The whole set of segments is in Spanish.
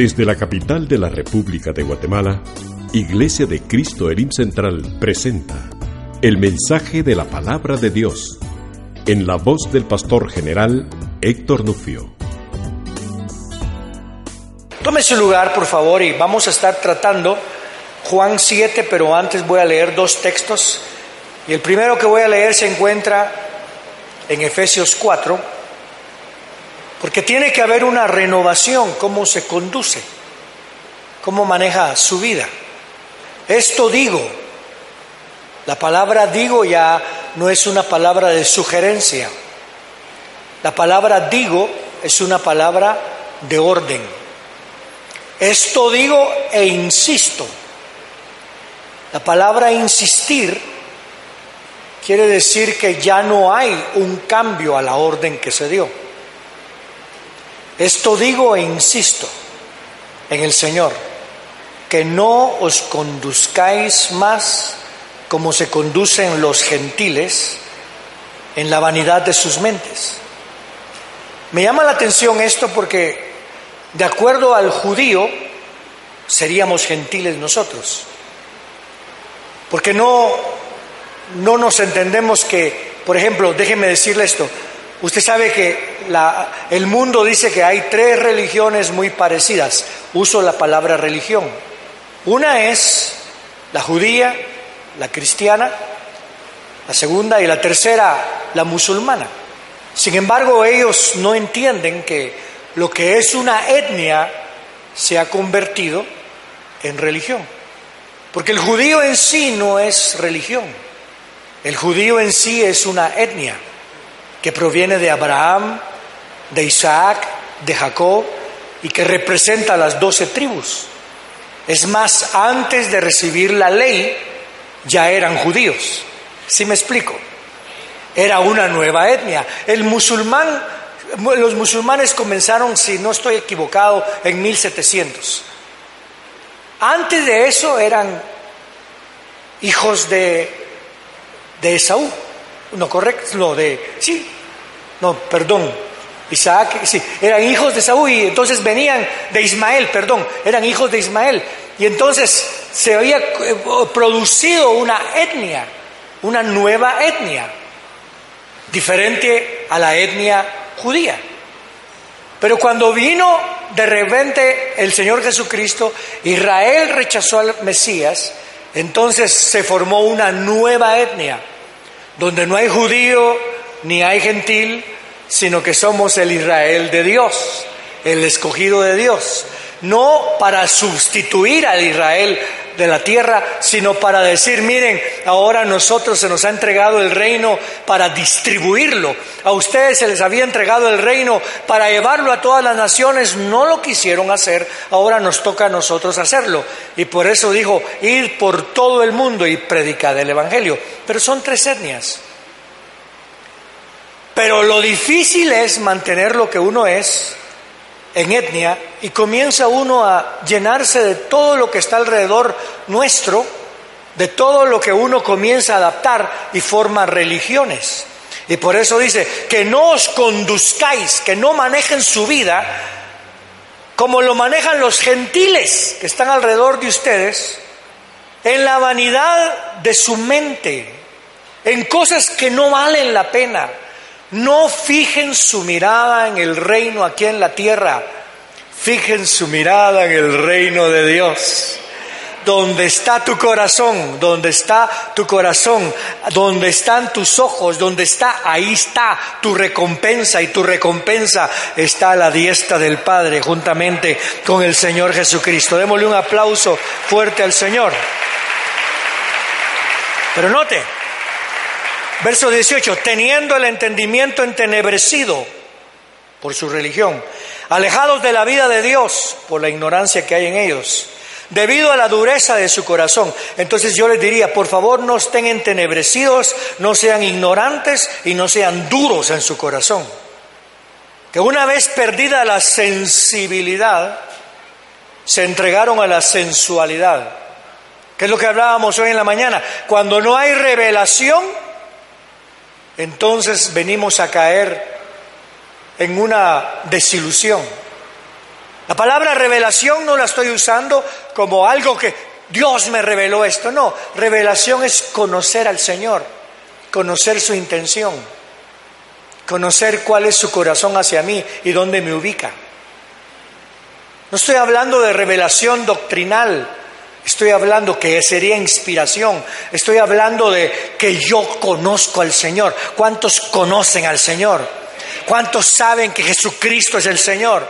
Desde la capital de la República de Guatemala, Iglesia de Cristo Elim Central presenta el mensaje de la palabra de Dios en la voz del pastor general Héctor Nufio. Tome su lugar, por favor, y vamos a estar tratando Juan 7, pero antes voy a leer dos textos. Y el primero que voy a leer se encuentra en Efesios 4, porque tiene que haber una renovación, cómo se conduce, cómo maneja su vida. Esto digo, la palabra digo ya no es una palabra de sugerencia, la palabra digo es una palabra de orden. Esto digo e insisto. La palabra insistir quiere decir que ya no hay un cambio a la orden que se dio. Esto digo e insisto en el Señor, que no os conduzcáis más como se conducen los gentiles en la vanidad de sus mentes. Me llama la atención esto porque de acuerdo al judío seríamos gentiles nosotros. Porque no no nos entendemos que, por ejemplo, déjeme decirle esto, usted sabe que el mundo dice que hay tres religiones muy parecidas, uso la palabra religión. Una es la judía, la cristiana, la segunda y la tercera, la musulmana. Sin embargo, ellos no entienden que lo que es una etnia se ha convertido en religión. Porque el judío en sí no es religión. El judío en sí es una etnia que proviene de Abraham, de Isaac, de Jacob y que representa a las doce tribus. Es más, antes de recibir la ley ya eran judíos. ¿Sí me explico? Era una nueva etnia. El musulmán, los musulmanes comenzaron, si no estoy equivocado, en 1700. Antes de eso eran hijos de de Esaú. No, correcto, no, de, sí, no, perdón, Isaac, sí, eran hijos de Esaú y entonces venían de Ismael, perdón, eran hijos de Ismael. Y entonces se había eh, producido una etnia, una nueva etnia, diferente a la etnia judía. Pero cuando vino de repente el Señor Jesucristo, Israel rechazó al Mesías, entonces se formó una nueva etnia, donde no hay judío ni hay gentil, sino que somos el Israel de Dios, el escogido de Dios. No para sustituir al Israel de la tierra, sino para decir, miren, ahora a nosotros se nos ha entregado el reino para distribuirlo. A ustedes se les había entregado el reino para llevarlo a todas las naciones, no lo quisieron hacer, ahora nos toca a nosotros hacerlo. Y por eso dijo, ir por todo el mundo y predicar el Evangelio. Pero son tres etnias. Pero lo difícil es mantener lo que uno es en etnia y comienza uno a llenarse de todo lo que está alrededor nuestro, de todo lo que uno comienza a adaptar y forma religiones. Y por eso dice, que no os conduzcáis, que no manejen su vida como lo manejan los gentiles que están alrededor de ustedes, en la vanidad de su mente, en cosas que no valen la pena, no fijen su mirada en el reino aquí en la tierra, fijen su mirada en el reino de Dios. Donde está tu corazón, donde está tu corazón, donde están tus ojos, donde está, ahí está tu recompensa y tu recompensa está a la diestra del Padre juntamente con el Señor Jesucristo. Démosle un aplauso fuerte al Señor. Pero note, Verso 18, teniendo el entendimiento entenebrecido por su religión, alejados de la vida de Dios por la ignorancia que hay en ellos, debido a la dureza de su corazón. Entonces yo les diría, por favor no estén entenebrecidos, no sean ignorantes y no sean duros en su corazón. Que una vez perdida la sensibilidad, se entregaron a la sensualidad. Que es lo que hablábamos hoy en la mañana. Cuando no hay revelación, entonces venimos a caer en una desilusión. La palabra revelación no la estoy usando como algo que Dios me reveló esto, no, revelación es conocer al Señor, conocer su intención, conocer cuál es su corazón hacia mí y dónde me ubica. No estoy hablando de revelación doctrinal, estoy hablando que sería inspiración, estoy hablando de que yo conozco al Señor. ¿Cuántos conocen al Señor? ¿Cuántos saben que Jesucristo es el Señor?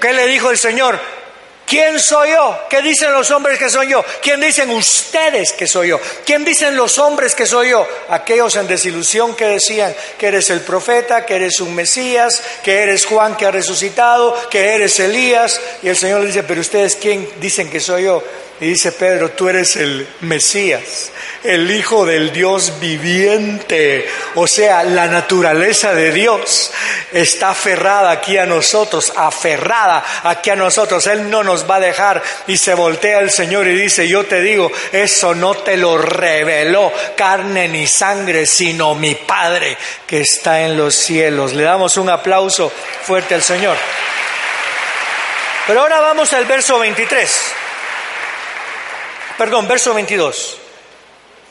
¿Qué le dijo el Señor? ¿Quién soy yo? ¿Qué dicen los hombres que soy yo? ¿Quién dicen ustedes que soy yo? ¿Quién dicen los hombres que soy yo? Aquellos en desilusión que decían que eres el profeta, que eres un Mesías, que eres Juan que ha resucitado, que eres Elías. Y el Señor le dice, pero ustedes quién dicen que soy yo? Y dice Pedro, tú eres el Mesías, el Hijo del Dios viviente. O sea, la naturaleza de Dios está aferrada aquí a nosotros, aferrada aquí a nosotros. Él no nos va a dejar. Y se voltea el Señor y dice, yo te digo, eso no te lo reveló carne ni sangre, sino mi Padre que está en los cielos. Le damos un aplauso fuerte al Señor. Pero ahora vamos al verso 23 perdón, verso 22.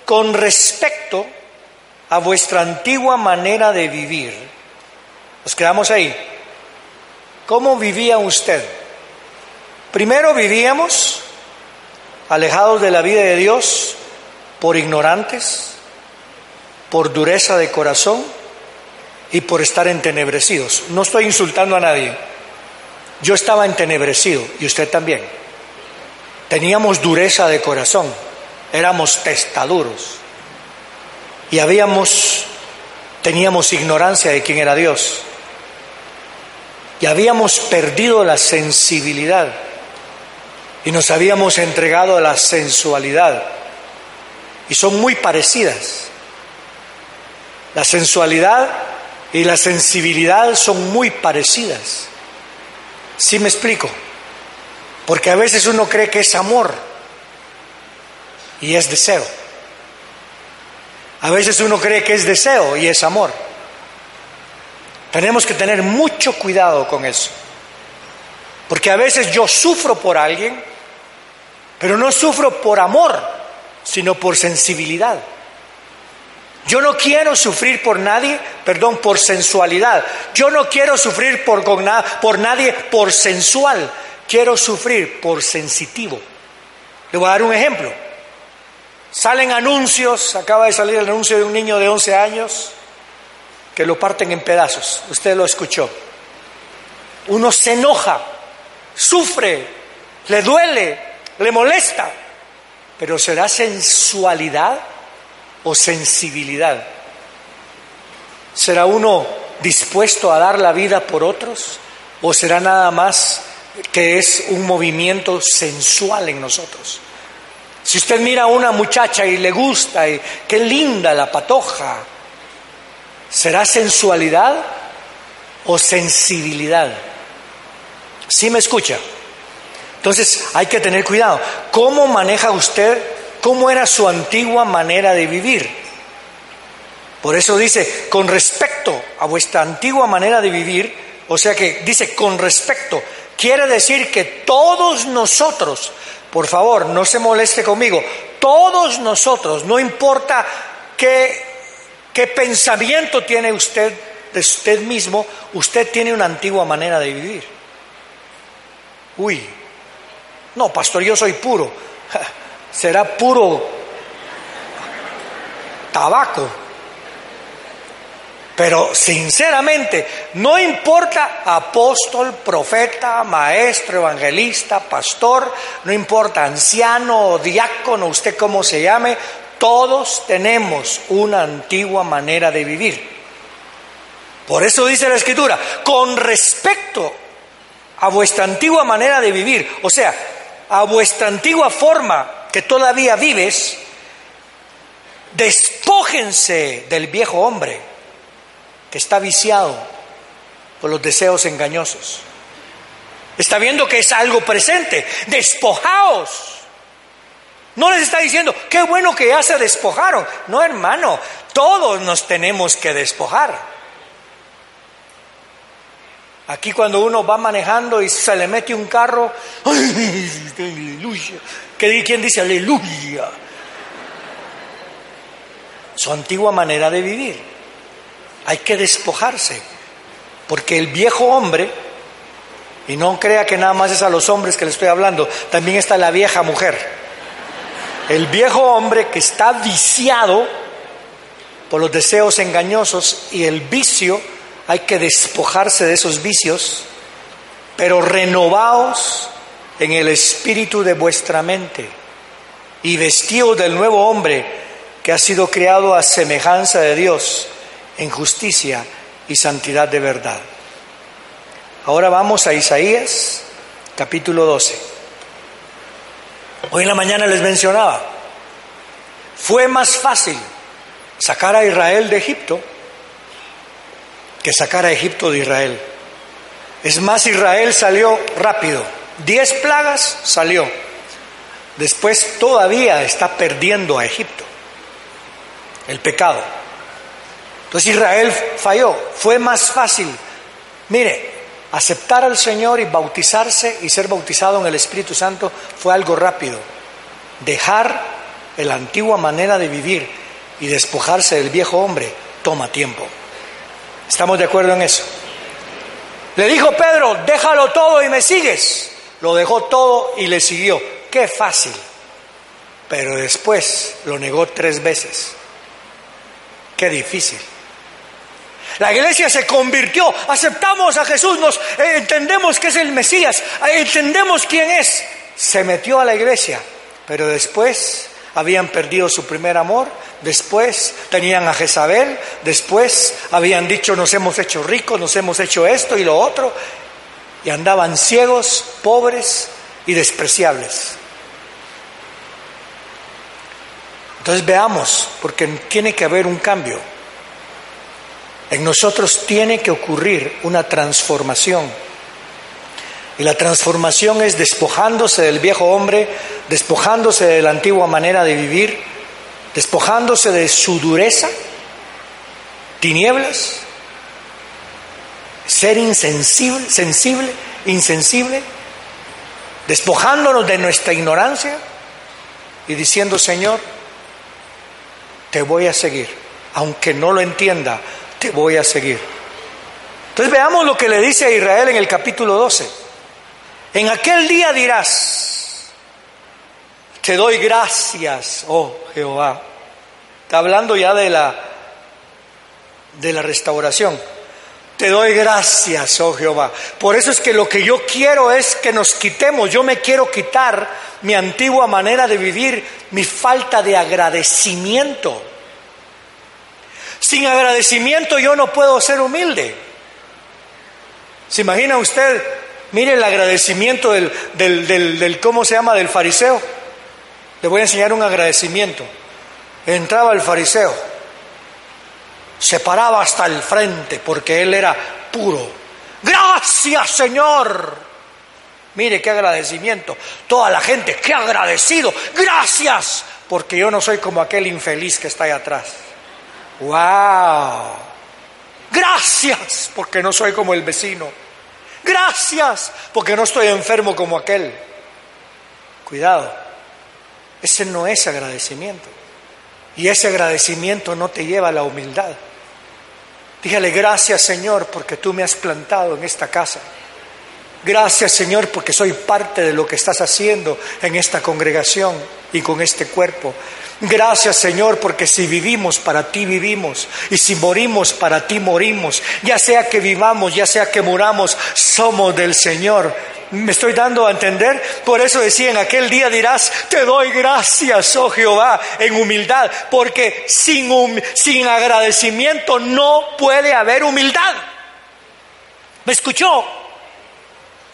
Con respecto a vuestra antigua manera de vivir, nos quedamos ahí. ¿Cómo vivía usted? Primero vivíamos alejados de la vida de Dios por ignorantes, por dureza de corazón y por estar entenebrecidos. No estoy insultando a nadie. Yo estaba entenebrecido y usted también. Teníamos dureza de corazón, éramos testaduros y habíamos, teníamos ignorancia de quién era Dios y habíamos perdido la sensibilidad y nos habíamos entregado a la sensualidad y son muy parecidas. La sensualidad y la sensibilidad son muy parecidas. ¿Sí me explico? Porque a veces uno cree que es amor y es deseo. A veces uno cree que es deseo y es amor. Tenemos que tener mucho cuidado con eso. Porque a veces yo sufro por alguien, pero no sufro por amor, sino por sensibilidad. Yo no quiero sufrir por nadie, perdón, por sensualidad. Yo no quiero sufrir por, por nadie por sensual, quiero sufrir por sensitivo. Le voy a dar un ejemplo. Salen anuncios, acaba de salir el anuncio de un niño de 11 años que lo parten en pedazos. Usted lo escuchó. Uno se enoja, sufre, le duele, le molesta, pero ¿será sensualidad o sensibilidad? ¿Será uno dispuesto a dar la vida por otros o será nada más que es un movimiento sensual en nosotros. Si usted mira a una muchacha y le gusta, y qué linda la patoja, ¿será sensualidad o sensibilidad? ¿Sí me escucha? Entonces hay que tener cuidado. ¿Cómo maneja usted? ¿Cómo era su antigua manera de vivir? Por eso dice, con respecto a vuestra antigua manera de vivir, o sea que dice, con respecto, Quiere decir que todos nosotros, por favor, no se moleste conmigo, todos nosotros, no importa qué, qué pensamiento tiene usted de usted mismo, usted tiene una antigua manera de vivir. Uy, no, pastor, yo soy puro. Será puro tabaco. Pero sinceramente, no importa apóstol, profeta, maestro, evangelista, pastor, no importa anciano o diácono, usted cómo se llame, todos tenemos una antigua manera de vivir. Por eso dice la escritura, con respecto a vuestra antigua manera de vivir, o sea, a vuestra antigua forma que todavía vives, despójense del viejo hombre que está viciado por los deseos engañosos. Está viendo que es algo presente. Despojaos. No les está diciendo, qué bueno que ya se despojaron. No, hermano, todos nos tenemos que despojar. Aquí cuando uno va manejando y se le mete un carro, ¡ay, aleluya! ¿Quién dice aleluya? Su antigua manera de vivir. Hay que despojarse, porque el viejo hombre, y no crea que nada más es a los hombres que le estoy hablando, también está la vieja mujer. El viejo hombre que está viciado por los deseos engañosos y el vicio, hay que despojarse de esos vicios, pero renovaos en el espíritu de vuestra mente y vestidos del nuevo hombre que ha sido creado a semejanza de Dios en justicia y santidad de verdad. Ahora vamos a Isaías capítulo 12. Hoy en la mañana les mencionaba, fue más fácil sacar a Israel de Egipto que sacar a Egipto de Israel. Es más, Israel salió rápido. Diez plagas salió. Después todavía está perdiendo a Egipto. El pecado. Entonces Israel falló. Fue más fácil. Mire, aceptar al Señor y bautizarse y ser bautizado en el Espíritu Santo fue algo rápido. Dejar la antigua manera de vivir y despojarse del viejo hombre toma tiempo. ¿Estamos de acuerdo en eso? Le dijo Pedro, déjalo todo y me sigues. Lo dejó todo y le siguió. Qué fácil. Pero después lo negó tres veces. Qué difícil. La iglesia se convirtió, aceptamos a Jesús, nos eh, entendemos que es el Mesías, eh, entendemos quién es. Se metió a la iglesia, pero después habían perdido su primer amor, después tenían a Jezabel, después habían dicho nos hemos hecho ricos, nos hemos hecho esto y lo otro, y andaban ciegos, pobres y despreciables. Entonces veamos, porque tiene que haber un cambio. En nosotros tiene que ocurrir una transformación. Y la transformación es despojándose del viejo hombre, despojándose de la antigua manera de vivir, despojándose de su dureza, tinieblas, ser insensible, sensible, insensible, despojándonos de nuestra ignorancia y diciendo, Señor, te voy a seguir, aunque no lo entienda, te voy a seguir. Entonces veamos lo que le dice a Israel en el capítulo 12. En aquel día dirás, te doy gracias, oh Jehová. Está hablando ya de la de la restauración. Te doy gracias, oh Jehová. Por eso es que lo que yo quiero es que nos quitemos, yo me quiero quitar mi antigua manera de vivir, mi falta de agradecimiento. Sin agradecimiento yo no puedo ser humilde. ¿Se imagina usted? Mire el agradecimiento del, del, ¿cómo se llama?, del fariseo. Le voy a enseñar un agradecimiento. Entraba el fariseo, se paraba hasta el frente porque él era puro. Gracias, Señor. Mire qué agradecimiento. Toda la gente, qué agradecido. Gracias, porque yo no soy como aquel infeliz que está ahí atrás. ¡Wow! Gracias, porque no soy como el vecino. Gracias, porque no estoy enfermo como aquel. Cuidado, ese no es agradecimiento. Y ese agradecimiento no te lleva a la humildad. Dígale gracias Señor porque tú me has plantado en esta casa. Gracias Señor porque soy parte de lo que estás haciendo en esta congregación y con este cuerpo. Gracias Señor, porque si vivimos, para ti vivimos, y si morimos, para ti morimos, ya sea que vivamos, ya sea que muramos, somos del Señor. ¿Me estoy dando a entender? Por eso decía, en aquel día dirás, te doy gracias, oh Jehová, en humildad, porque sin, sin agradecimiento no puede haber humildad. ¿Me escuchó?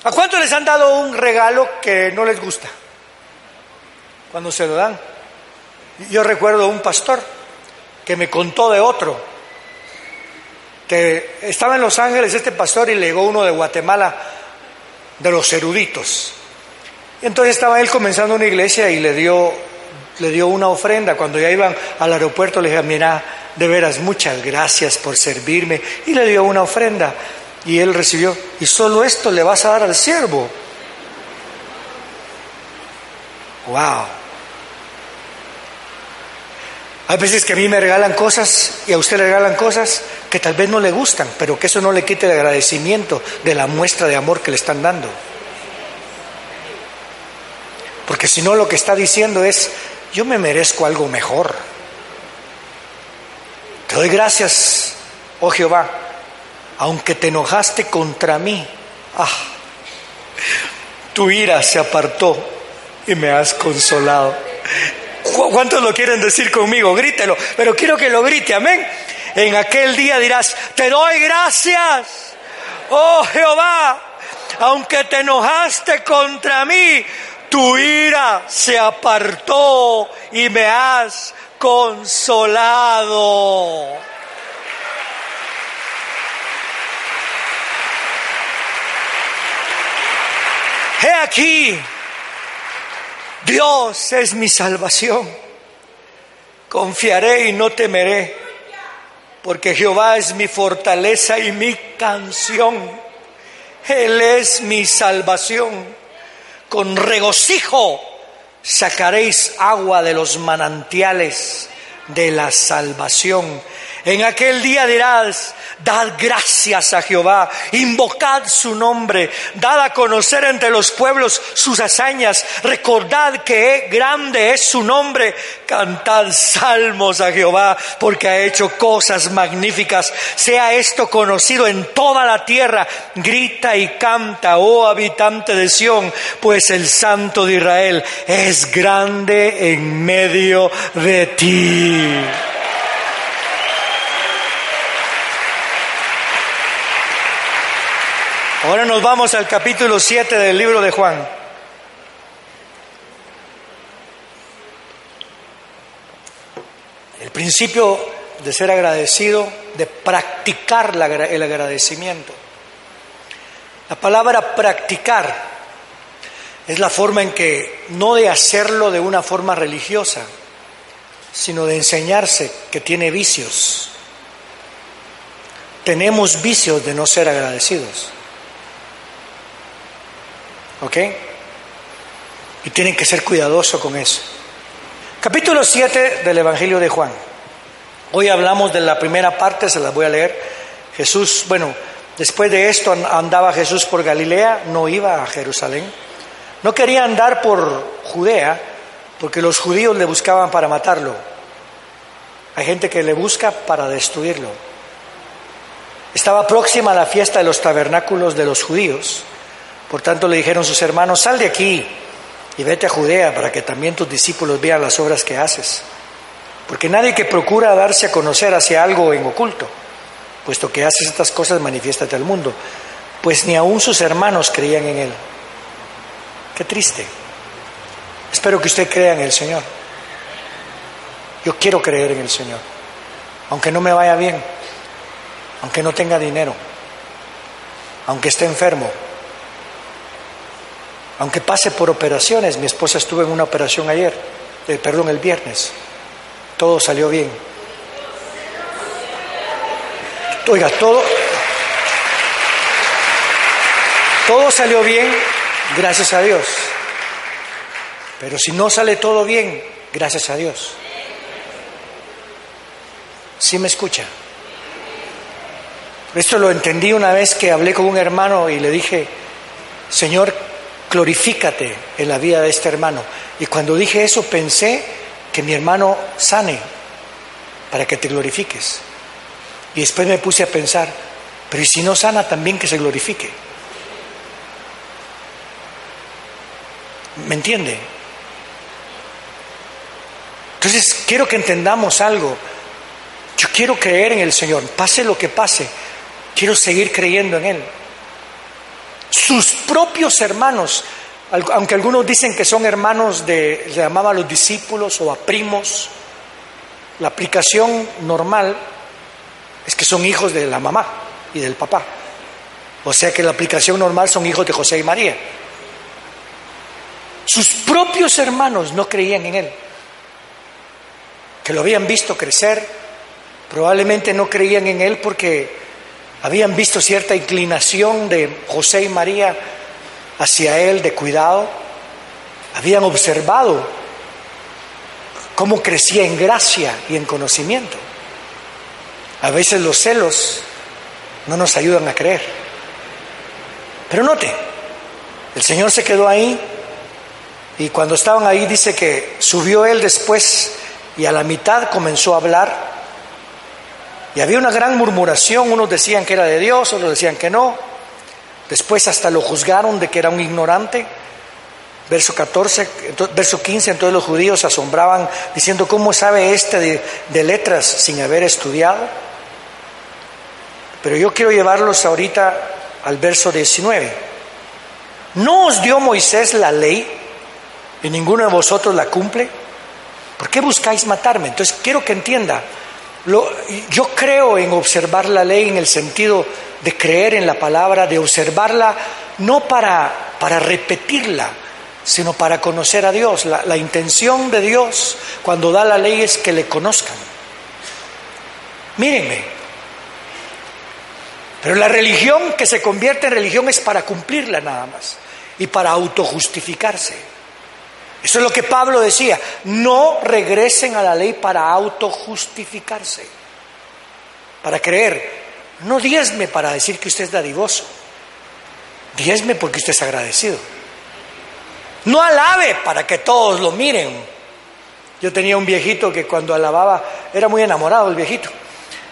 ¿A cuánto les han dado un regalo que no les gusta? Cuando se lo dan. Yo recuerdo un pastor que me contó de otro, que estaba en Los Ángeles este pastor y llegó uno de Guatemala, de los eruditos. Entonces estaba él comenzando una iglesia y le dio, le dio una ofrenda. Cuando ya iban al aeropuerto le dije, mira, de veras, muchas gracias por servirme. Y le dio una ofrenda. Y él recibió, y solo esto le vas a dar al siervo. Wow. Hay veces que a mí me regalan cosas y a usted le regalan cosas que tal vez no le gustan, pero que eso no le quite el agradecimiento de la muestra de amor que le están dando. Porque si no lo que está diciendo es, yo me merezco algo mejor. Te doy gracias, oh Jehová, aunque te enojaste contra mí. Ah, tu ira se apartó y me has consolado. ¿Cuántos lo quieren decir conmigo? Grítelo, pero quiero que lo grite, amén. En aquel día dirás, te doy gracias, oh Jehová, aunque te enojaste contra mí, tu ira se apartó y me has consolado. He aquí Dios es mi salvación. Confiaré y no temeré, porque Jehová es mi fortaleza y mi canción. Él es mi salvación. Con regocijo sacaréis agua de los manantiales de la salvación. En aquel día dirás, dad gracias a Jehová, invocad su nombre, dad a conocer entre los pueblos sus hazañas, recordad que grande es su nombre, cantad salmos a Jehová, porque ha hecho cosas magníficas, sea esto conocido en toda la tierra, grita y canta, oh habitante de Sión, pues el Santo de Israel es grande en medio de ti. Ahora nos vamos al capítulo 7 del libro de Juan. El principio de ser agradecido, de practicar el agradecimiento. La palabra practicar es la forma en que, no de hacerlo de una forma religiosa, sino de enseñarse que tiene vicios. Tenemos vicios de no ser agradecidos. ¿Ok? Y tienen que ser cuidadosos con eso. Capítulo 7 del Evangelio de Juan. Hoy hablamos de la primera parte, se las voy a leer. Jesús, bueno, después de esto andaba Jesús por Galilea, no iba a Jerusalén. No quería andar por Judea porque los judíos le buscaban para matarlo. Hay gente que le busca para destruirlo. Estaba próxima a la fiesta de los tabernáculos de los judíos por tanto le dijeron sus hermanos, sal de aquí y vete a Judea para que también tus discípulos vean las obras que haces. Porque nadie que procura darse a conocer hacia algo en oculto, puesto que haces estas cosas, manifiéstate al mundo. Pues ni aun sus hermanos creían en él. Qué triste. Espero que usted crea en el Señor. Yo quiero creer en el Señor, aunque no me vaya bien, aunque no tenga dinero, aunque esté enfermo, aunque pase por operaciones, mi esposa estuvo en una operación ayer, eh, perdón, el viernes, todo salió bien. Oiga, todo, todo salió bien, gracias a Dios. Pero si no sale todo bien, gracias a Dios. ¿Sí me escucha? Esto lo entendí una vez que hablé con un hermano y le dije, Señor, glorifícate en la vida de este hermano. Y cuando dije eso pensé que mi hermano sane para que te glorifiques. Y después me puse a pensar, pero ¿y si no sana también que se glorifique? ¿Me entiende? Entonces quiero que entendamos algo. Yo quiero creer en el Señor, pase lo que pase, quiero seguir creyendo en Él sus propios hermanos, aunque algunos dicen que son hermanos de, se llamaba a los discípulos o a primos, la aplicación normal es que son hijos de la mamá y del papá. O sea que la aplicación normal son hijos de José y María. Sus propios hermanos no creían en él, que lo habían visto crecer, probablemente no creían en él porque habían visto cierta inclinación de José y María hacia él de cuidado, habían observado cómo crecía en gracia y en conocimiento. A veces los celos no nos ayudan a creer. Pero note, el Señor se quedó ahí y cuando estaban ahí dice que subió él después y a la mitad comenzó a hablar y había una gran murmuración, unos decían que era de Dios, otros decían que no. Después hasta lo juzgaron de que era un ignorante. Verso 14, verso 15, entonces los judíos asombraban diciendo, ¿cómo sabe este de, de letras sin haber estudiado? Pero yo quiero llevarlos ahorita al verso 19. ¿No os dio Moisés la ley y ninguno de vosotros la cumple? ¿Por qué buscáis matarme? Entonces quiero que entienda, yo creo en observar la ley en el sentido de creer en la palabra, de observarla no para, para repetirla, sino para conocer a Dios. La, la intención de Dios cuando da la ley es que le conozcan. Mírenme, pero la religión que se convierte en religión es para cumplirla nada más y para autojustificarse. Eso es lo que Pablo decía, no regresen a la ley para autojustificarse, para creer. No diezme para decir que usted es dadivoso, diezme porque usted es agradecido. No alabe para que todos lo miren. Yo tenía un viejito que cuando alababa, era muy enamorado el viejito,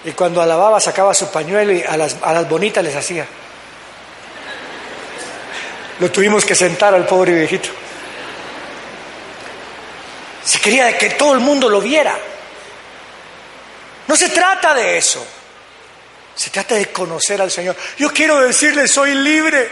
y cuando alababa sacaba su pañuelo y a las, a las bonitas les hacía. Lo tuvimos que sentar al pobre viejito. Se quería que todo el mundo lo viera. No se trata de eso. Se trata de conocer al Señor. Yo quiero decirle, soy libre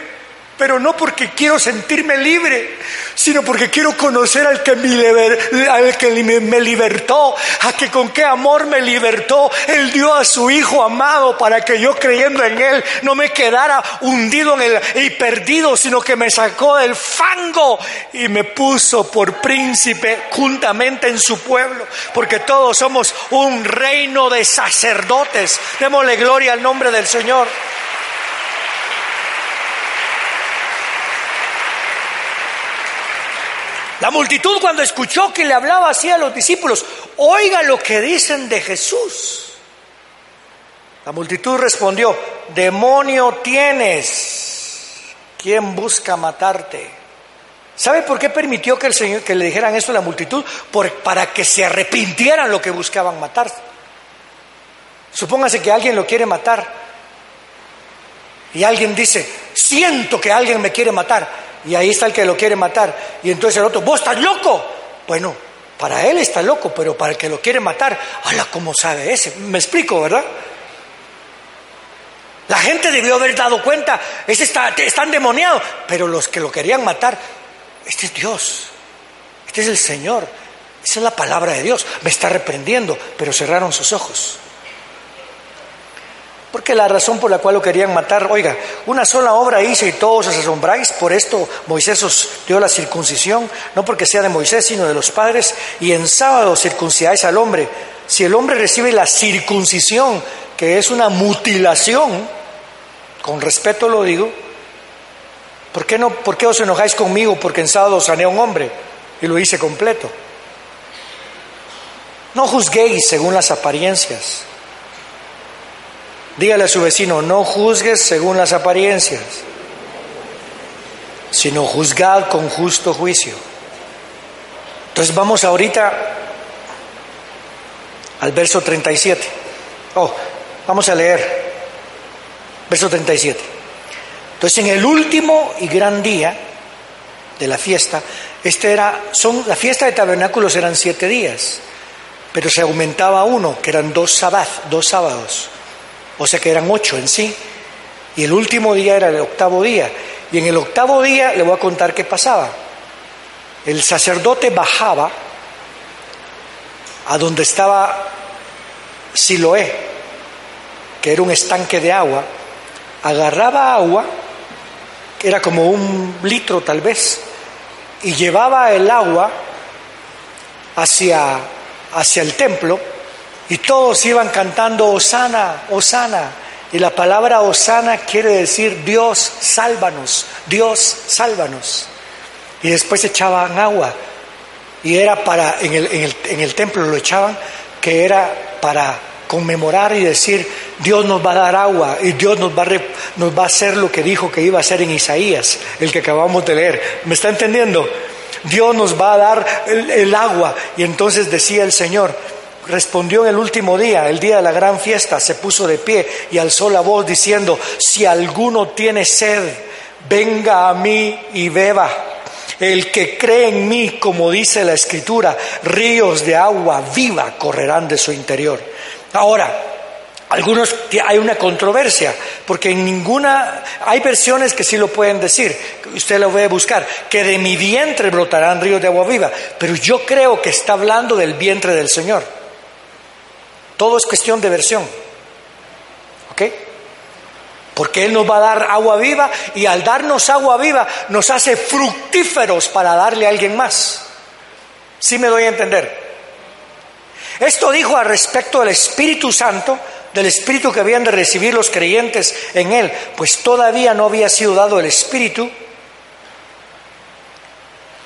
pero no porque quiero sentirme libre, sino porque quiero conocer al que, me, al que me, libertó, a que con qué amor me libertó. Él dio a su Hijo amado para que yo creyendo en Él no me quedara hundido en el, y perdido, sino que me sacó del fango y me puso por príncipe juntamente en su pueblo, porque todos somos un reino de sacerdotes. Démosle gloria al nombre del Señor. La multitud cuando escuchó que le hablaba así a los discípulos, oiga lo que dicen de Jesús. La multitud respondió, demonio tienes, ¿quién busca matarte? ¿Sabe por qué permitió que, el Señor, que le dijeran esto a la multitud? para que se arrepintieran lo que buscaban matar. Supóngase que alguien lo quiere matar y alguien dice, siento que alguien me quiere matar y ahí está el que lo quiere matar. Y entonces el otro, vos estás loco. Bueno, para él está loco, pero para el que lo quiere matar, ¡hala, cómo sabe ese! Me explico, ¿verdad? La gente debió haber dado cuenta, ese está, está endemoniado, pero los que lo querían matar, este es Dios, este es el Señor, esa es la palabra de Dios, me está reprendiendo, pero cerraron sus ojos. Porque la razón por la cual lo querían matar, oiga, una sola obra hice y todos os asombráis, por esto Moisés os dio la circuncisión, no porque sea de Moisés, sino de los padres, y en sábado circuncidáis al hombre. Si el hombre recibe la circuncisión, que es una mutilación, con respeto lo digo, ¿por qué, no, ¿por qué os enojáis conmigo? Porque en sábado sané a un hombre y lo hice completo. No juzguéis según las apariencias Dígale a su vecino, no juzgues según las apariencias, sino juzgad con justo juicio. Entonces vamos ahorita al verso 37. Oh, vamos a leer. Verso 37. Entonces en el último y gran día de la fiesta, este era, son, la fiesta de tabernáculos eran siete días, pero se aumentaba uno, que eran dos, dos sábados o sea que eran ocho en sí, y el último día era el octavo día. Y en el octavo día le voy a contar qué pasaba. El sacerdote bajaba a donde estaba Siloé, que era un estanque de agua, agarraba agua, que era como un litro tal vez, y llevaba el agua hacia, hacia el templo y todos iban cantando Osana, Osana, Y la palabra Osana quiere decir Dios, sálvanos, Dios, sálvanos. Y después echaban agua. Y era para, en el, en el, en el templo lo echaban, que era para conmemorar y decir, Dios nos va a dar agua y Dios nos va a, nos va a hacer lo que dijo que iba a hacer en Isaías, el que acabamos de leer. ¿Me está entendiendo? Dios nos va a dar el, el agua. Y entonces decía el Señor, respondió en el último día, el día de la gran fiesta, se puso de pie y alzó la voz diciendo, si alguno tiene sed, venga a mí y beba. El que cree en mí, como dice la escritura, ríos de agua viva correrán de su interior. Ahora, algunos hay una controversia, porque en ninguna hay versiones que sí lo pueden decir, usted lo puede buscar, que de mi vientre brotarán ríos de agua viva, pero yo creo que está hablando del vientre del Señor. Todo es cuestión de versión. ¿Ok? Porque Él nos va a dar agua viva y al darnos agua viva nos hace fructíferos para darle a alguien más. ¿Sí me doy a entender? Esto dijo al respecto del Espíritu Santo, del Espíritu que habían de recibir los creyentes en Él, pues todavía no había sido dado el Espíritu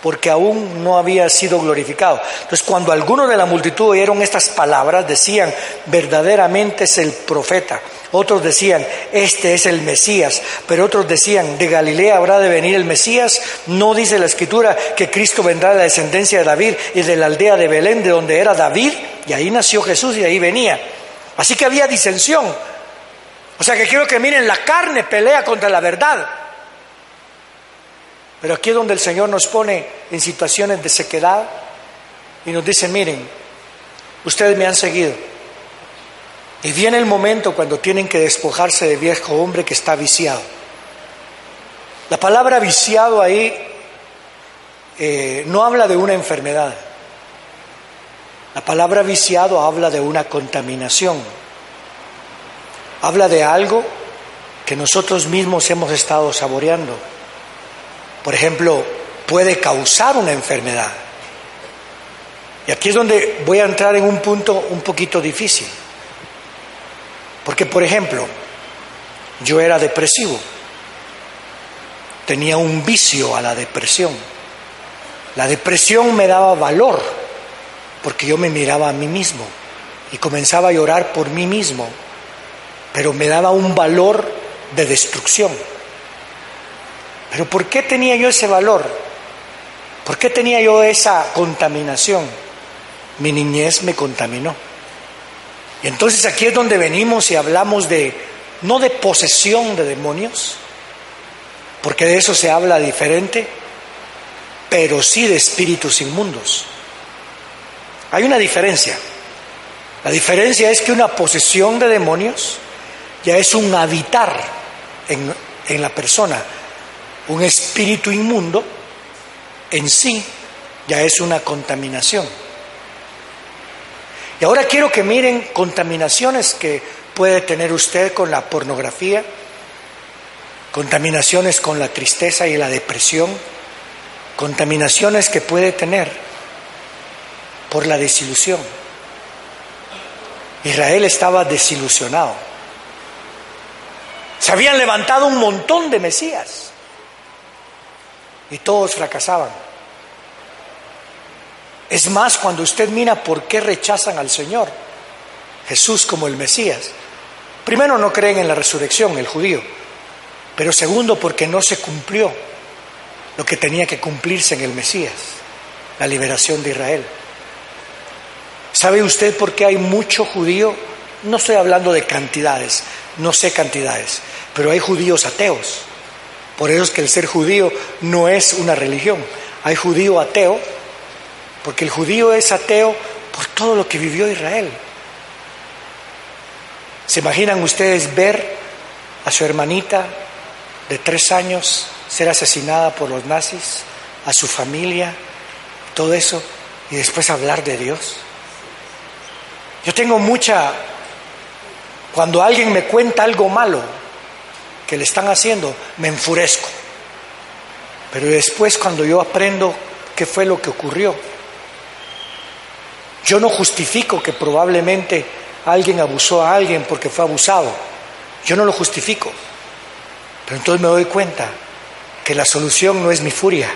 porque aún no había sido glorificado. Entonces, cuando algunos de la multitud oyeron estas palabras, decían, verdaderamente es el profeta. Otros decían, este es el Mesías. Pero otros decían, de Galilea habrá de venir el Mesías. No dice la escritura que Cristo vendrá de la descendencia de David y de la aldea de Belén, de donde era David, y ahí nació Jesús y ahí venía. Así que había disensión. O sea que quiero que miren, la carne pelea contra la verdad. Pero aquí es donde el Señor nos pone en situaciones de sequedad y nos dice, miren, ustedes me han seguido. Y viene el momento cuando tienen que despojarse de viejo hombre que está viciado. La palabra viciado ahí eh, no habla de una enfermedad. La palabra viciado habla de una contaminación. Habla de algo que nosotros mismos hemos estado saboreando por ejemplo, puede causar una enfermedad. Y aquí es donde voy a entrar en un punto un poquito difícil. Porque, por ejemplo, yo era depresivo, tenía un vicio a la depresión. La depresión me daba valor porque yo me miraba a mí mismo y comenzaba a llorar por mí mismo, pero me daba un valor de destrucción. Pero ¿por qué tenía yo ese valor? ¿Por qué tenía yo esa contaminación? Mi niñez me contaminó. Y entonces aquí es donde venimos y hablamos de, no de posesión de demonios, porque de eso se habla diferente, pero sí de espíritus inmundos. Hay una diferencia. La diferencia es que una posesión de demonios ya es un habitar en, en la persona, un espíritu inmundo en sí ya es una contaminación. Y ahora quiero que miren contaminaciones que puede tener usted con la pornografía, contaminaciones con la tristeza y la depresión, contaminaciones que puede tener por la desilusión. Israel estaba desilusionado. Se habían levantado un montón de Mesías y todos fracasaban. Es más, cuando usted mira por qué rechazan al Señor, Jesús como el Mesías, primero no creen en la resurrección, el judío, pero segundo porque no se cumplió lo que tenía que cumplirse en el Mesías, la liberación de Israel. ¿Sabe usted por qué hay mucho judío? No estoy hablando de cantidades, no sé cantidades, pero hay judíos ateos por eso es que el ser judío no es una religión. Hay judío ateo, porque el judío es ateo por todo lo que vivió Israel. ¿Se imaginan ustedes ver a su hermanita de tres años ser asesinada por los nazis, a su familia, todo eso, y después hablar de Dios? Yo tengo mucha... Cuando alguien me cuenta algo malo, que le están haciendo, me enfurezco. Pero después cuando yo aprendo qué fue lo que ocurrió, yo no justifico que probablemente alguien abusó a alguien porque fue abusado. Yo no lo justifico, pero entonces me doy cuenta que la solución no es mi furia,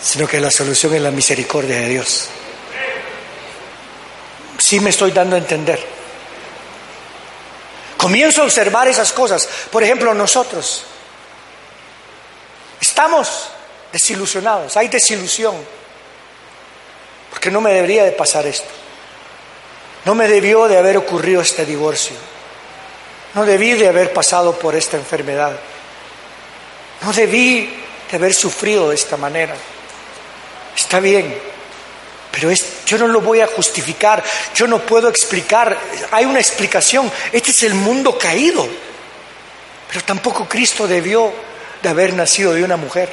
sino que la solución es la misericordia de Dios. Sí me estoy dando a entender. Comienzo a observar esas cosas. Por ejemplo, nosotros estamos desilusionados, hay desilusión, porque no me debería de pasar esto. No me debió de haber ocurrido este divorcio. No debí de haber pasado por esta enfermedad. No debí de haber sufrido de esta manera. Está bien, pero es, yo no lo voy a justificar, yo no puedo explicar, hay una explicación, este es el mundo caído, pero tampoco Cristo debió de haber nacido de una mujer,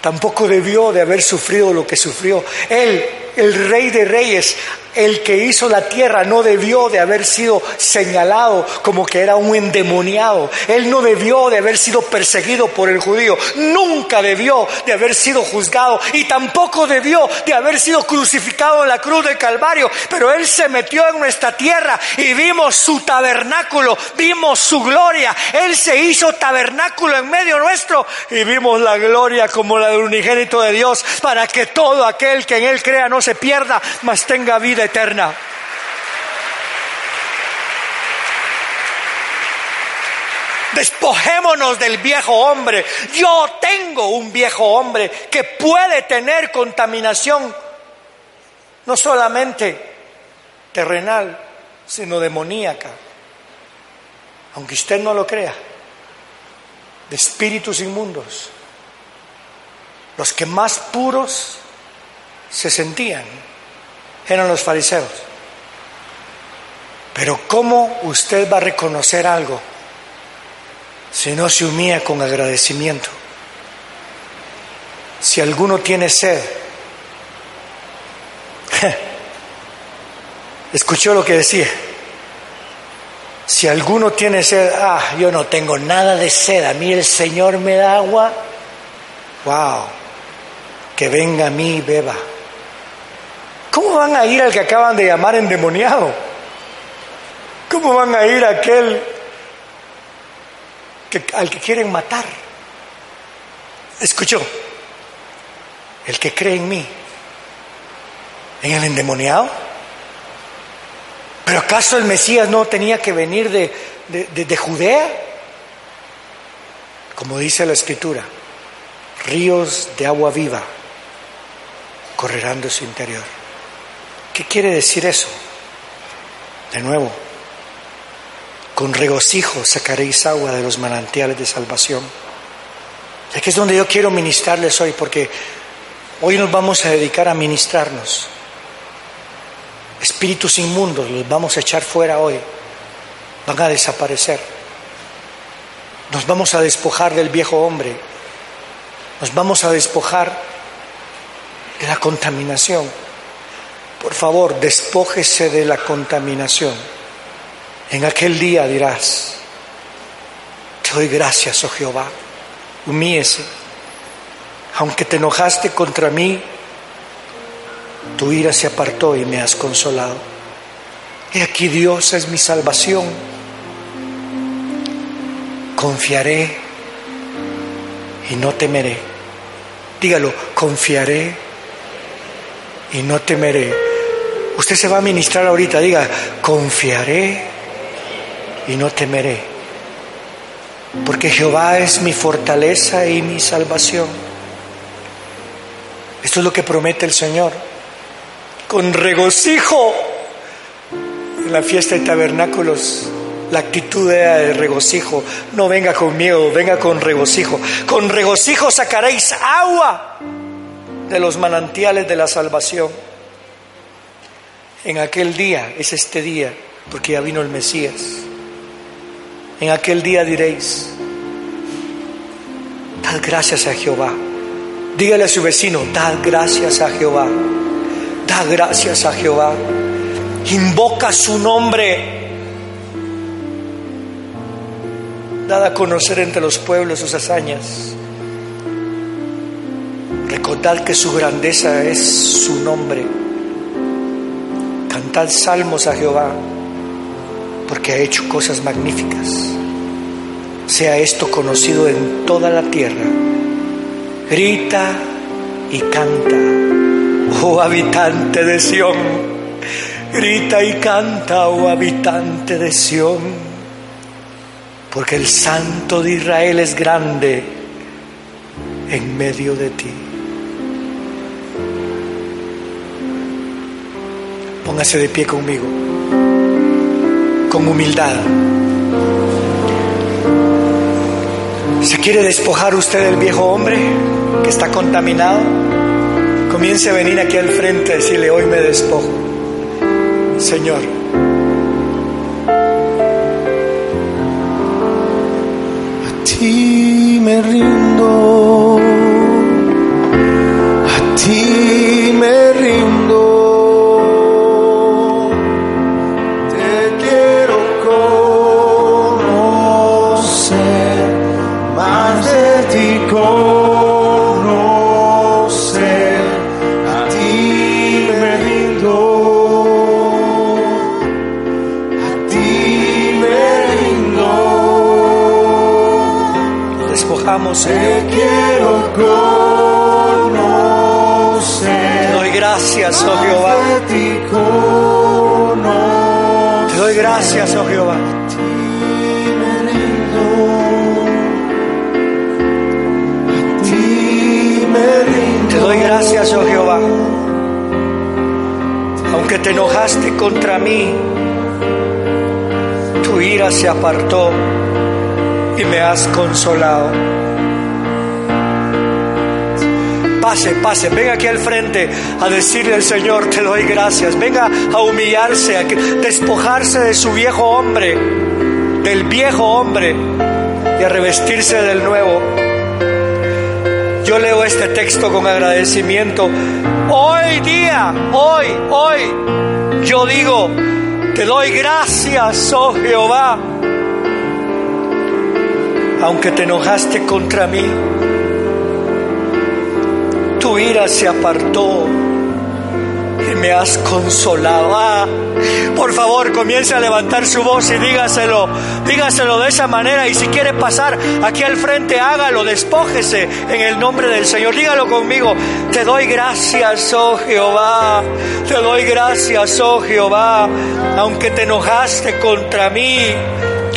tampoco debió de haber sufrido lo que sufrió. Él, el rey de reyes, el que hizo la tierra no debió de haber sido señalado como que era un endemoniado. Él no debió de haber sido perseguido por el judío. Nunca debió de haber sido juzgado y tampoco debió de haber sido crucificado en la cruz del Calvario. Pero Él se metió en nuestra tierra y vimos su tabernáculo, vimos su gloria. Él se hizo tabernáculo en medio nuestro y vimos la gloria como la del unigénito de Dios para que todo aquel que en Él crea no se pierda, mas tenga vida eterna. Despojémonos del viejo hombre. Yo tengo un viejo hombre que puede tener contaminación, no solamente terrenal, sino demoníaca. Aunque usted no lo crea, de espíritus inmundos. Los que más puros se sentían eran los fariseos. Pero ¿cómo usted va a reconocer algo si no se humilla con agradecimiento? Si alguno tiene sed, escuchó lo que decía. Si alguno tiene sed, ah, yo no tengo nada de sed, a mí el Señor me da agua, wow, que venga a mí y beba. ¿Cómo van a ir al que acaban de llamar endemoniado? ¿Cómo van a ir aquel que, al que quieren matar? Escuchó, el que cree en mí, en el endemoniado. ¿Pero acaso el Mesías no tenía que venir de, de, de Judea? Como dice la Escritura, ríos de agua viva correrán de su interior. ¿Qué quiere decir eso? De nuevo, con regocijo sacaréis agua de los manantiales de salvación. Aquí es donde yo quiero ministrarles hoy, porque hoy nos vamos a dedicar a ministrarnos. Espíritus inmundos los vamos a echar fuera hoy, van a desaparecer. Nos vamos a despojar del viejo hombre, nos vamos a despojar de la contaminación por favor, despójese de la contaminación. En aquel día dirás, te doy gracias, oh Jehová, humíese. Aunque te enojaste contra mí, tu ira se apartó y me has consolado. Y aquí Dios es mi salvación. Confiaré y no temeré. Dígalo, confiaré y no temeré Usted se va a ministrar ahorita, diga, confiaré y no temeré, porque Jehová es mi fortaleza y mi salvación. Esto es lo que promete el Señor. Con regocijo en la fiesta de tabernáculos, la actitud era de regocijo. No venga con miedo, venga con regocijo. Con regocijo sacaréis agua de los manantiales de la salvación. En aquel día, es este día, porque ya vino el Mesías. En aquel día diréis, dad gracias a Jehová. Dígale a su vecino, dad gracias a Jehová. Dad gracias a Jehová. Invoca su nombre. Dad a conocer entre los pueblos sus hazañas. Recordad que su grandeza es su nombre. Cantad salmos a Jehová, porque ha hecho cosas magníficas. Sea esto conocido en toda la tierra. Grita y canta, oh habitante de Sión. Grita y canta, oh habitante de Sión, porque el Santo de Israel es grande en medio de ti. Póngase de pie conmigo, con humildad. ¿Se quiere despojar usted del viejo hombre que está contaminado? Comience a venir aquí al frente a decirle, hoy me despojo. Señor, a ti me rindo, apartó y me has consolado. Pase, pase, venga aquí al frente a decirle al Señor, te doy gracias. Venga a humillarse, a despojarse de su viejo hombre, del viejo hombre y a revestirse del nuevo. Yo leo este texto con agradecimiento. Hoy día, hoy, hoy, yo digo, te doy gracias, oh Jehová. Aunque te enojaste contra mí, tu ira se apartó y me has consolado. Ah, por favor, comience a levantar su voz y dígaselo, dígaselo de esa manera. Y si quiere pasar aquí al frente, hágalo, despójese en el nombre del Señor. Dígalo conmigo. Te doy gracias, oh Jehová. Te doy gracias, oh Jehová. Aunque te enojaste contra mí,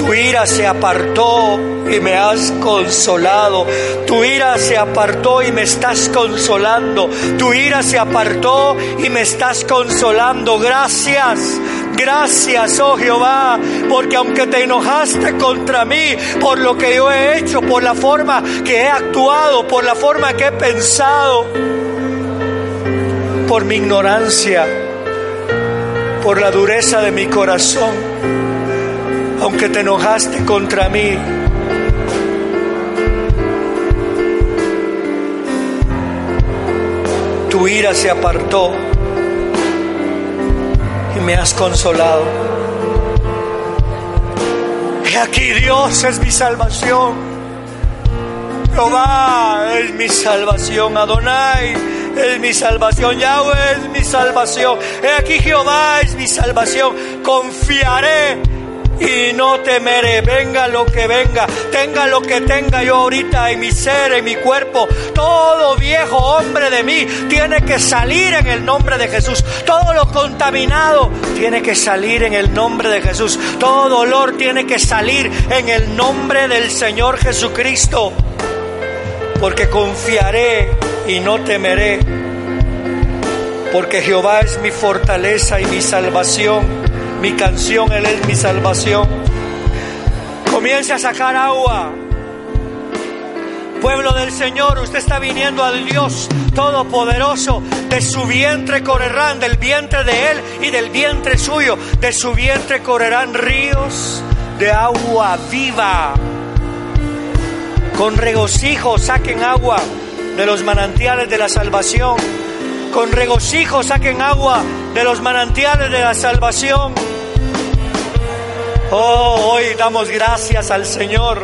tu ira se apartó y me has consolado. Tu ira se apartó y me estás consolando. Tu ira se apartó y me estás consolando. Gracias. Gracias, oh Jehová, porque aunque te enojaste contra mí por lo que yo he hecho, por la forma que he actuado, por la forma que he pensado, por mi ignorancia, por la dureza de mi corazón, aunque te enojaste contra mí, tu ira se apartó y me has consolado. He aquí Dios es mi salvación. Jehová es mi salvación. Adonai es mi salvación. Yahweh es mi salvación. He aquí Jehová es mi salvación. Confiaré y no temeré, venga lo que venga, tenga lo que tenga yo ahorita en mi ser, en mi cuerpo, todo viejo hombre de mí tiene que salir en el nombre de Jesús, todo lo contaminado tiene que salir en el nombre de Jesús, todo dolor tiene que salir en el nombre del Señor Jesucristo, porque confiaré y no temeré, porque Jehová es mi fortaleza y mi salvación mi canción, Él es mi salvación. Comience a sacar agua. Pueblo del Señor, usted está viniendo al Dios Todopoderoso. De su vientre correrán, del vientre de Él y del vientre suyo. De su vientre correrán ríos de agua viva. Con regocijo saquen agua de los manantiales de la salvación. Con regocijo saquen agua de los manantiales de la salvación. Oh, hoy damos gracias al Señor.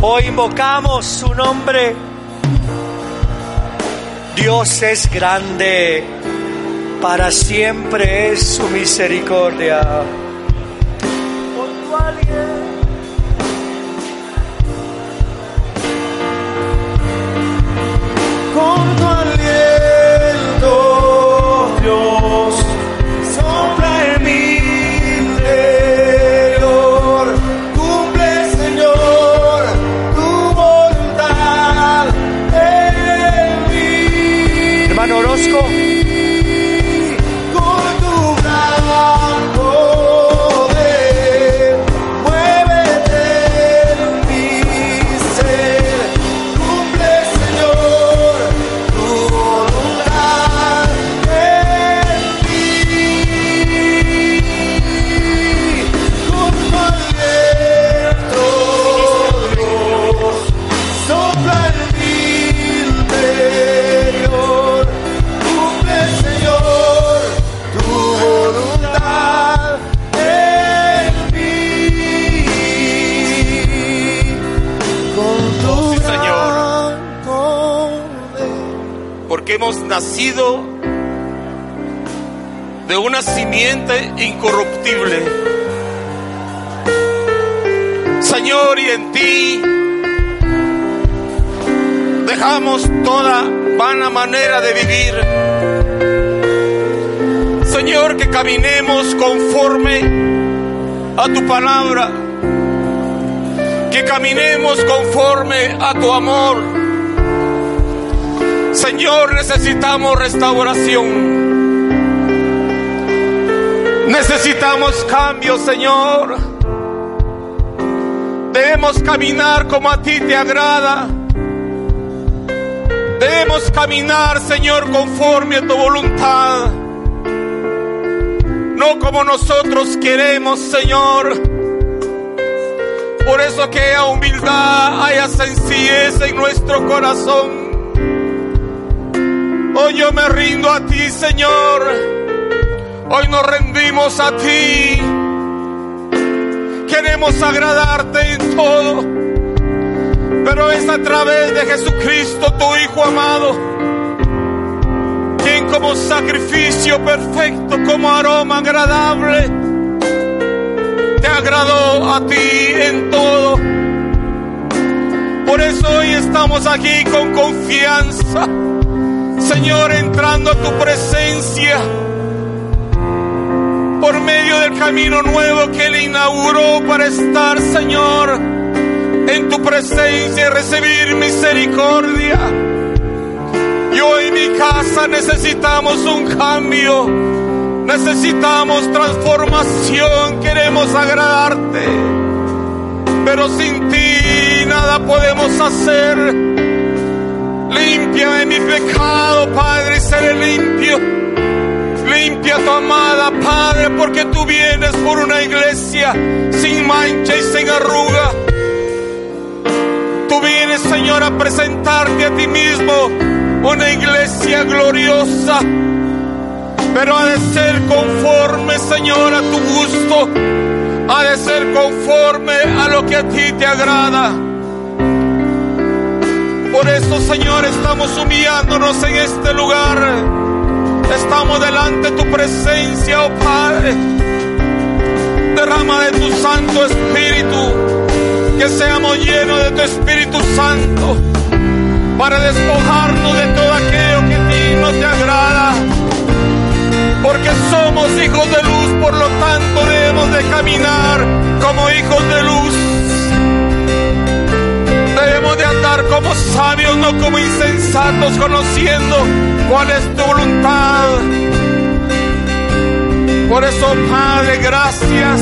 Hoy invocamos su nombre. Dios es grande. Para siempre es su misericordia. Con tu restauración. Necesitamos cambio, Señor. Debemos caminar como a ti te agrada. Debemos caminar, Señor, conforme a tu voluntad. No como nosotros queremos, Señor. Por eso que haya humildad, haya sencillez en nuestro corazón. Hoy yo me rindo a ti, Señor. Hoy nos rendimos a ti. Queremos agradarte en todo. Pero es a través de Jesucristo, tu Hijo amado, quien como sacrificio perfecto, como aroma agradable, te agradó a ti en todo. Por eso hoy estamos aquí con confianza. Señor, entrando a tu presencia por medio del camino nuevo que Él inauguró para estar, Señor, en tu presencia y recibir misericordia. Yo y mi casa necesitamos un cambio, necesitamos transformación, queremos agradarte, pero sin ti nada podemos hacer. Limpia de mi pecado, Padre, y seré limpio. Limpia tu amada, Padre, porque tú vienes por una iglesia sin mancha y sin arruga. Tú vienes, Señor, a presentarte a ti mismo una iglesia gloriosa. Pero ha de ser conforme, Señor, a tu gusto. Ha de ser conforme a lo que a ti te agrada. Por eso, Señor, estamos humillándonos en este lugar. Estamos delante de tu presencia, oh Padre. Derrama de tu Santo Espíritu. Que seamos llenos de tu Espíritu Santo. Para despojarnos de todo aquello que a ti no te agrada. Porque somos hijos de luz, por lo tanto debemos de caminar como hijos de luz. Debemos de andar como sabios, no como insensatos, conociendo cuál es tu voluntad. Por eso, Padre, gracias,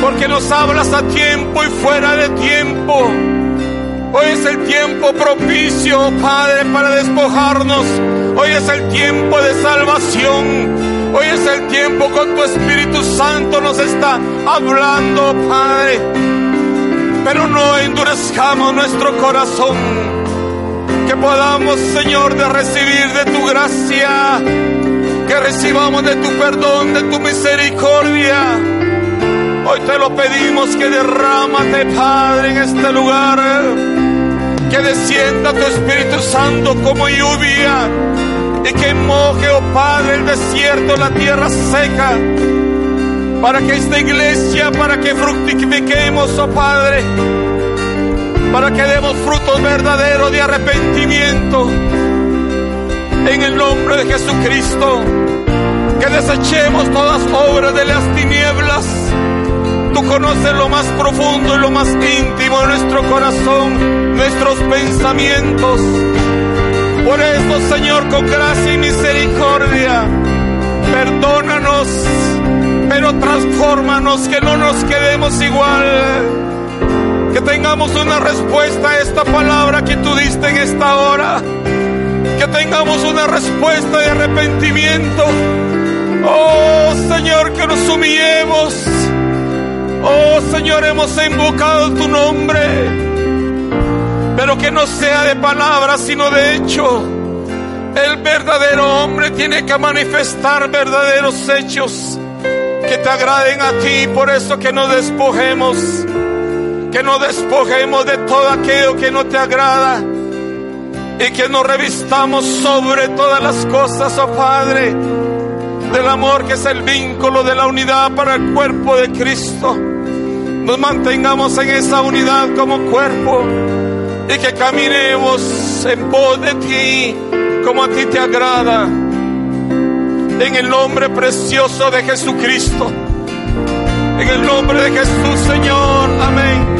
porque nos hablas a tiempo y fuera de tiempo. Hoy es el tiempo propicio, Padre, para despojarnos. Hoy es el tiempo de salvación. Hoy es el tiempo con tu Espíritu Santo nos está hablando, Padre pero no endurezcamos nuestro corazón. Que podamos, Señor, de recibir de tu gracia, que recibamos de tu perdón, de tu misericordia. Hoy te lo pedimos que derrámate, Padre, en este lugar. Que descienda tu Espíritu Santo como lluvia y que moje, oh Padre, el desierto, la tierra seca. Para que esta iglesia, para que fructifiquemos, oh Padre, para que demos frutos verdaderos de arrepentimiento en el nombre de Jesucristo, que desechemos todas obras de las tinieblas. Tú conoces lo más profundo y lo más íntimo de nuestro corazón, nuestros pensamientos. Por eso, Señor, con gracia y misericordia, perdónanos, pero transfórmanos, que no nos quedemos igual. Que tengamos una respuesta a esta palabra que tú diste en esta hora que tengamos una respuesta de arrepentimiento. Oh Señor, que nos humillemos. Oh Señor, hemos invocado tu nombre. Pero que no sea de palabras, sino de hecho. El verdadero hombre tiene que manifestar verdaderos hechos que te agraden a ti. Por eso que nos despojemos. Que nos despojemos de todo aquello que no te agrada y que nos revistamos sobre todas las cosas, oh Padre, del amor que es el vínculo de la unidad para el cuerpo de Cristo. Nos mantengamos en esa unidad como cuerpo y que caminemos en pos de ti como a ti te agrada. En el nombre precioso de Jesucristo. En el nombre de Jesús, Señor. Amén.